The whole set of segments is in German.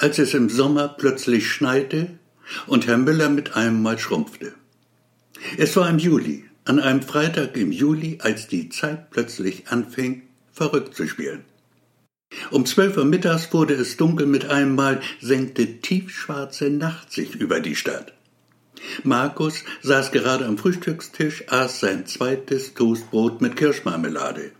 als es im Sommer plötzlich schneite und Herr Müller mit einem Mal schrumpfte. Es war im Juli, an einem Freitag im Juli, als die Zeit plötzlich anfing, verrückt zu spielen. Um zwölf Uhr mittags wurde es dunkel mit einem Mal, senkte tiefschwarze Nacht sich über die Stadt. Markus saß gerade am Frühstückstisch, aß sein zweites Toastbrot mit Kirschmarmelade.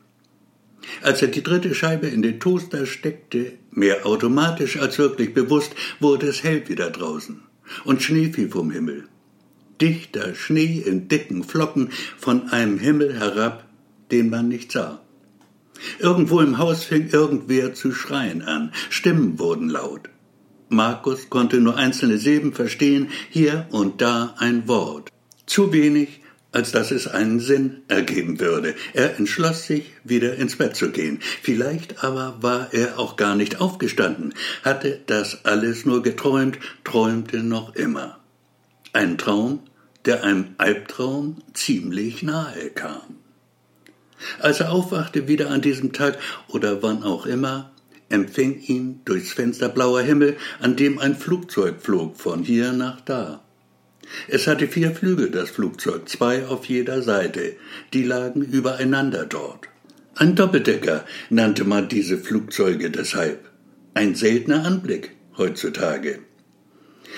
Als er die dritte Scheibe in den Toaster steckte, mehr automatisch als wirklich bewusst, wurde es hell wieder draußen und Schnee fiel vom Himmel. Dichter Schnee in dicken Flocken von einem Himmel herab, den man nicht sah. Irgendwo im Haus fing irgendwer zu schreien an, Stimmen wurden laut. Markus konnte nur einzelne Silben verstehen, hier und da ein Wort. Zu wenig, als dass es einen Sinn ergeben würde. Er entschloss sich, wieder ins Bett zu gehen. Vielleicht aber war er auch gar nicht aufgestanden, hatte das alles nur geträumt, träumte noch immer. Ein Traum, der einem Albtraum ziemlich nahe kam. Als er aufwachte wieder an diesem Tag oder wann auch immer, empfing ihn durchs Fenster blauer Himmel, an dem ein Flugzeug flog von hier nach da. Es hatte vier Flügel, das Flugzeug, zwei auf jeder Seite, die lagen übereinander dort. Ein Doppeldecker nannte man diese Flugzeuge deshalb. Ein seltener Anblick heutzutage.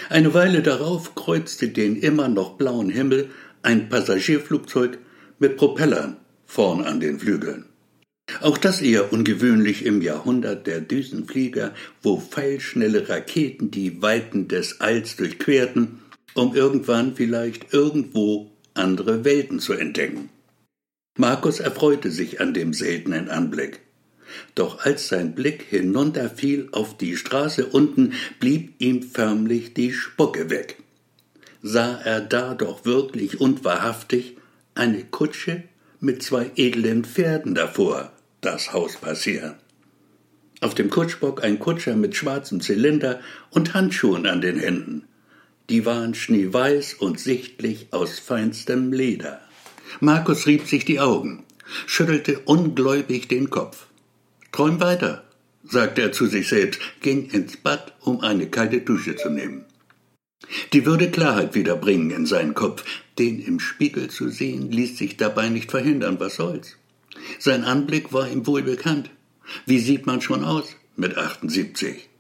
Eine Weile darauf kreuzte den immer noch blauen Himmel ein Passagierflugzeug mit Propellern vorn an den Flügeln. Auch das eher ungewöhnlich im Jahrhundert der Düsenflieger, wo pfeilschnelle Raketen die Weiten des Alls durchquerten, um irgendwann vielleicht irgendwo andere Welten zu entdecken. Markus erfreute sich an dem seltenen Anblick. Doch als sein Blick hinunterfiel auf die Straße unten, blieb ihm förmlich die Spucke weg. Sah er da doch wirklich und wahrhaftig eine Kutsche mit zwei edlen Pferden davor das Haus passieren. Auf dem Kutschbock ein Kutscher mit schwarzem Zylinder und Handschuhen an den Händen. Die waren schneeweiß und sichtlich aus feinstem Leder. Markus rieb sich die Augen, schüttelte ungläubig den Kopf. Träum weiter, sagte er zu sich selbst, ging ins Bad, um eine kalte Dusche zu nehmen. Die würde Klarheit wiederbringen in seinen Kopf. Den im Spiegel zu sehen, ließ sich dabei nicht verhindern. Was soll's? Sein Anblick war ihm wohl bekannt. Wie sieht man schon aus mit 78?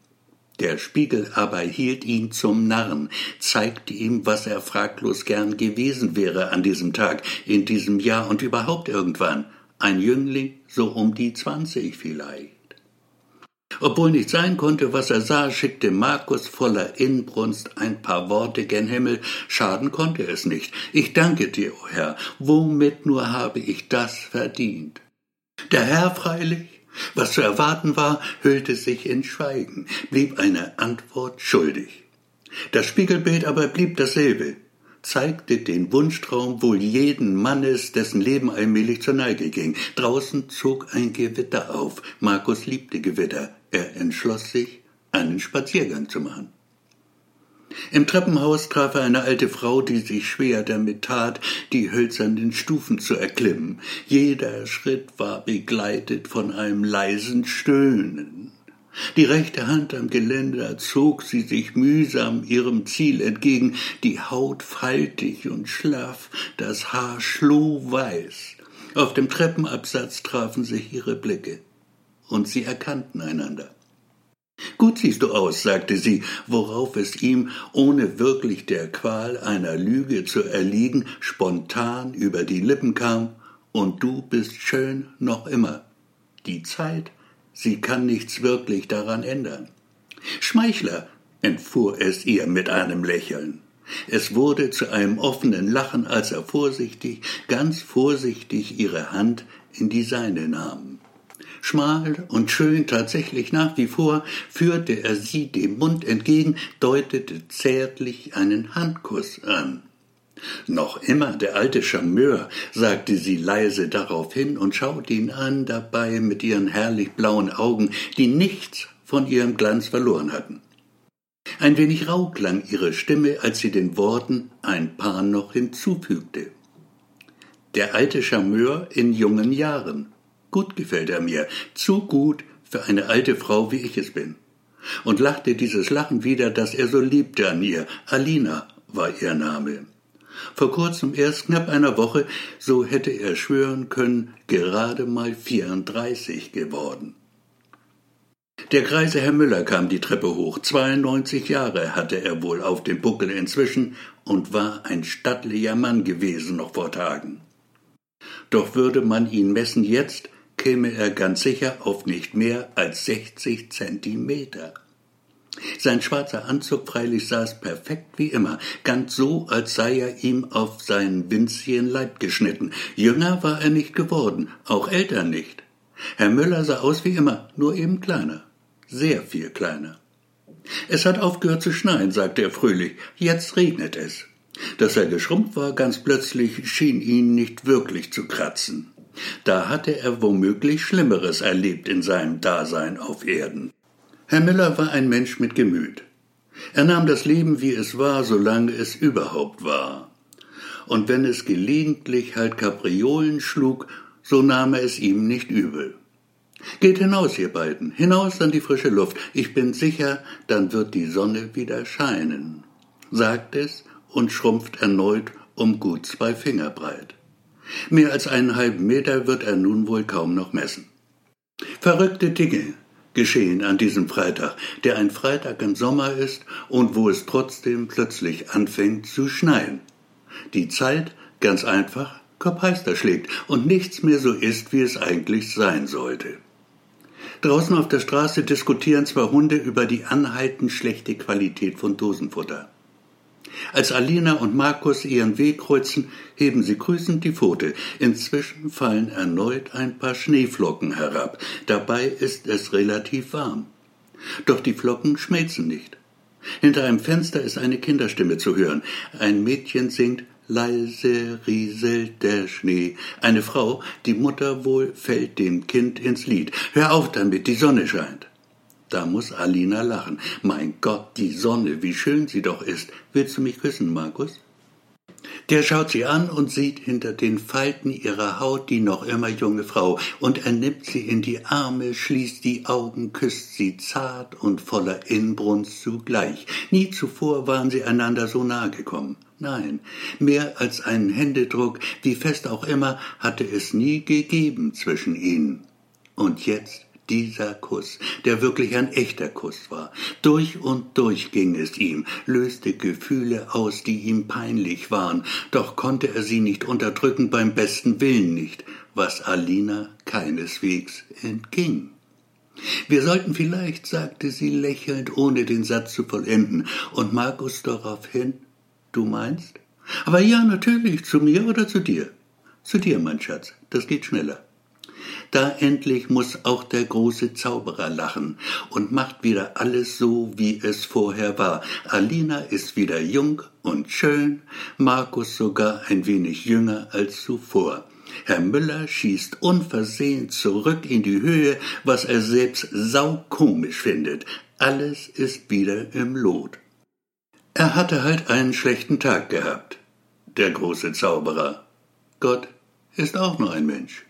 Der Spiegel aber hielt ihn zum Narren, zeigte ihm, was er fraglos gern gewesen wäre an diesem Tag, in diesem Jahr und überhaupt irgendwann. Ein Jüngling, so um die zwanzig vielleicht. Obwohl nicht sein konnte, was er sah, schickte Markus voller Inbrunst ein paar Worte gen Himmel. Schaden konnte es nicht. Ich danke dir, o oh Herr. Womit nur habe ich das verdient? Der Herr freilich, was zu erwarten war, hüllte sich in Schweigen, blieb eine Antwort schuldig. Das Spiegelbild aber blieb dasselbe, zeigte den Wunschtraum wohl jeden Mannes, dessen Leben allmählich zur Neige ging. Draußen zog ein Gewitter auf. Markus liebte Gewitter. Er entschloss sich, einen Spaziergang zu machen. Im Treppenhaus traf er eine alte Frau, die sich schwer damit tat, die hölzernen Stufen zu erklimmen. Jeder Schritt war begleitet von einem leisen Stöhnen. Die rechte Hand am Geländer zog sie sich mühsam ihrem Ziel entgegen, die Haut faltig und schlaff, das Haar schlohweiß. Auf dem Treppenabsatz trafen sich ihre Blicke und sie erkannten einander. Gut siehst du aus, sagte sie, worauf es ihm, ohne wirklich der Qual einer Lüge zu erliegen, spontan über die Lippen kam, und du bist schön noch immer. Die Zeit, sie kann nichts wirklich daran ändern. Schmeichler, entfuhr es ihr mit einem Lächeln. Es wurde zu einem offenen Lachen, als er vorsichtig, ganz vorsichtig ihre Hand in die seine nahm. Schmal und schön tatsächlich nach wie vor, führte er sie dem Mund entgegen, deutete zärtlich einen Handkuss an. Noch immer der alte Charmeur, sagte sie leise darauf hin und schaute ihn an, dabei mit ihren herrlich blauen Augen, die nichts von ihrem Glanz verloren hatten. Ein wenig rau klang ihre Stimme, als sie den Worten ein paar noch hinzufügte. Der alte Charmeur in jungen Jahren. Gut gefällt er mir, zu gut für eine alte Frau, wie ich es bin. und lachte dieses Lachen wieder, das er so liebte an ihr. Alina war ihr Name. Vor kurzem, erst knapp einer Woche, so hätte er schwören können, gerade mal 34 geworden. Der greise Herr Müller kam die Treppe hoch. 92 Jahre hatte er wohl auf dem Buckel inzwischen und war ein stattlicher Mann gewesen noch vor Tagen. Doch würde man ihn messen jetzt, käme er ganz sicher auf nicht mehr als 60 Zentimeter. Sein schwarzer Anzug freilich saß perfekt wie immer, ganz so, als sei er ihm auf seinen winzigen Leib geschnitten. Jünger war er nicht geworden, auch älter nicht. Herr Müller sah aus wie immer, nur eben kleiner, sehr viel kleiner. Es hat aufgehört zu schneien, sagte er fröhlich, jetzt regnet es. Dass er geschrumpft war ganz plötzlich, schien ihn nicht wirklich zu kratzen. Da hatte er womöglich Schlimmeres erlebt in seinem Dasein auf Erden. Herr Miller war ein Mensch mit Gemüt. Er nahm das Leben, wie es war, solange es überhaupt war. Und wenn es gelegentlich halt Kapriolen schlug, so nahm er es ihm nicht übel. Geht hinaus, ihr beiden, hinaus an die frische Luft. Ich bin sicher, dann wird die Sonne wieder scheinen, sagt es und schrumpft erneut um gut zwei Finger breit. Mehr als einen halben Meter wird er nun wohl kaum noch messen. Verrückte Dinge geschehen an diesem Freitag, der ein Freitag im Sommer ist und wo es trotzdem plötzlich anfängt zu schneien. Die Zeit ganz einfach Kopfheister schlägt und nichts mehr so ist, wie es eigentlich sein sollte. Draußen auf der Straße diskutieren zwei Hunde über die anhaltend schlechte Qualität von Dosenfutter. Als Alina und Markus ihren Weg kreuzen, heben sie grüßend die Pfote. Inzwischen fallen erneut ein paar Schneeflocken herab. Dabei ist es relativ warm. Doch die Flocken schmelzen nicht. Hinter einem Fenster ist eine Kinderstimme zu hören. Ein Mädchen singt Leise rieselt der Schnee. Eine Frau, die Mutter wohl, fällt dem Kind ins Lied. Hör auf damit, die Sonne scheint. Da muss Alina lachen. Mein Gott, die Sonne, wie schön sie doch ist. Willst du mich küssen, Markus? Der schaut sie an und sieht hinter den Falten ihrer Haut die noch immer junge Frau, und er nimmt sie in die Arme, schließt die Augen, küsst sie zart und voller Inbrunst zugleich. Nie zuvor waren sie einander so nahe gekommen. Nein, mehr als einen Händedruck, wie fest auch immer, hatte es nie gegeben zwischen ihnen. Und jetzt dieser Kuss, der wirklich ein echter Kuss war. Durch und durch ging es ihm, löste Gefühle aus, die ihm peinlich waren, doch konnte er sie nicht unterdrücken, beim besten Willen nicht, was Alina keineswegs entging. Wir sollten vielleicht, sagte sie lächelnd, ohne den Satz zu vollenden, und Markus daraufhin, du meinst? Aber ja, natürlich, zu mir oder zu dir? Zu dir, mein Schatz, das geht schneller. Da endlich muss auch der große Zauberer lachen und macht wieder alles so, wie es vorher war. Alina ist wieder jung und schön, Markus sogar ein wenig jünger als zuvor. Herr Müller schießt unversehens zurück in die Höhe, was er selbst saukomisch findet. Alles ist wieder im Lot. Er hatte halt einen schlechten Tag gehabt, der große Zauberer. Gott ist auch nur ein Mensch.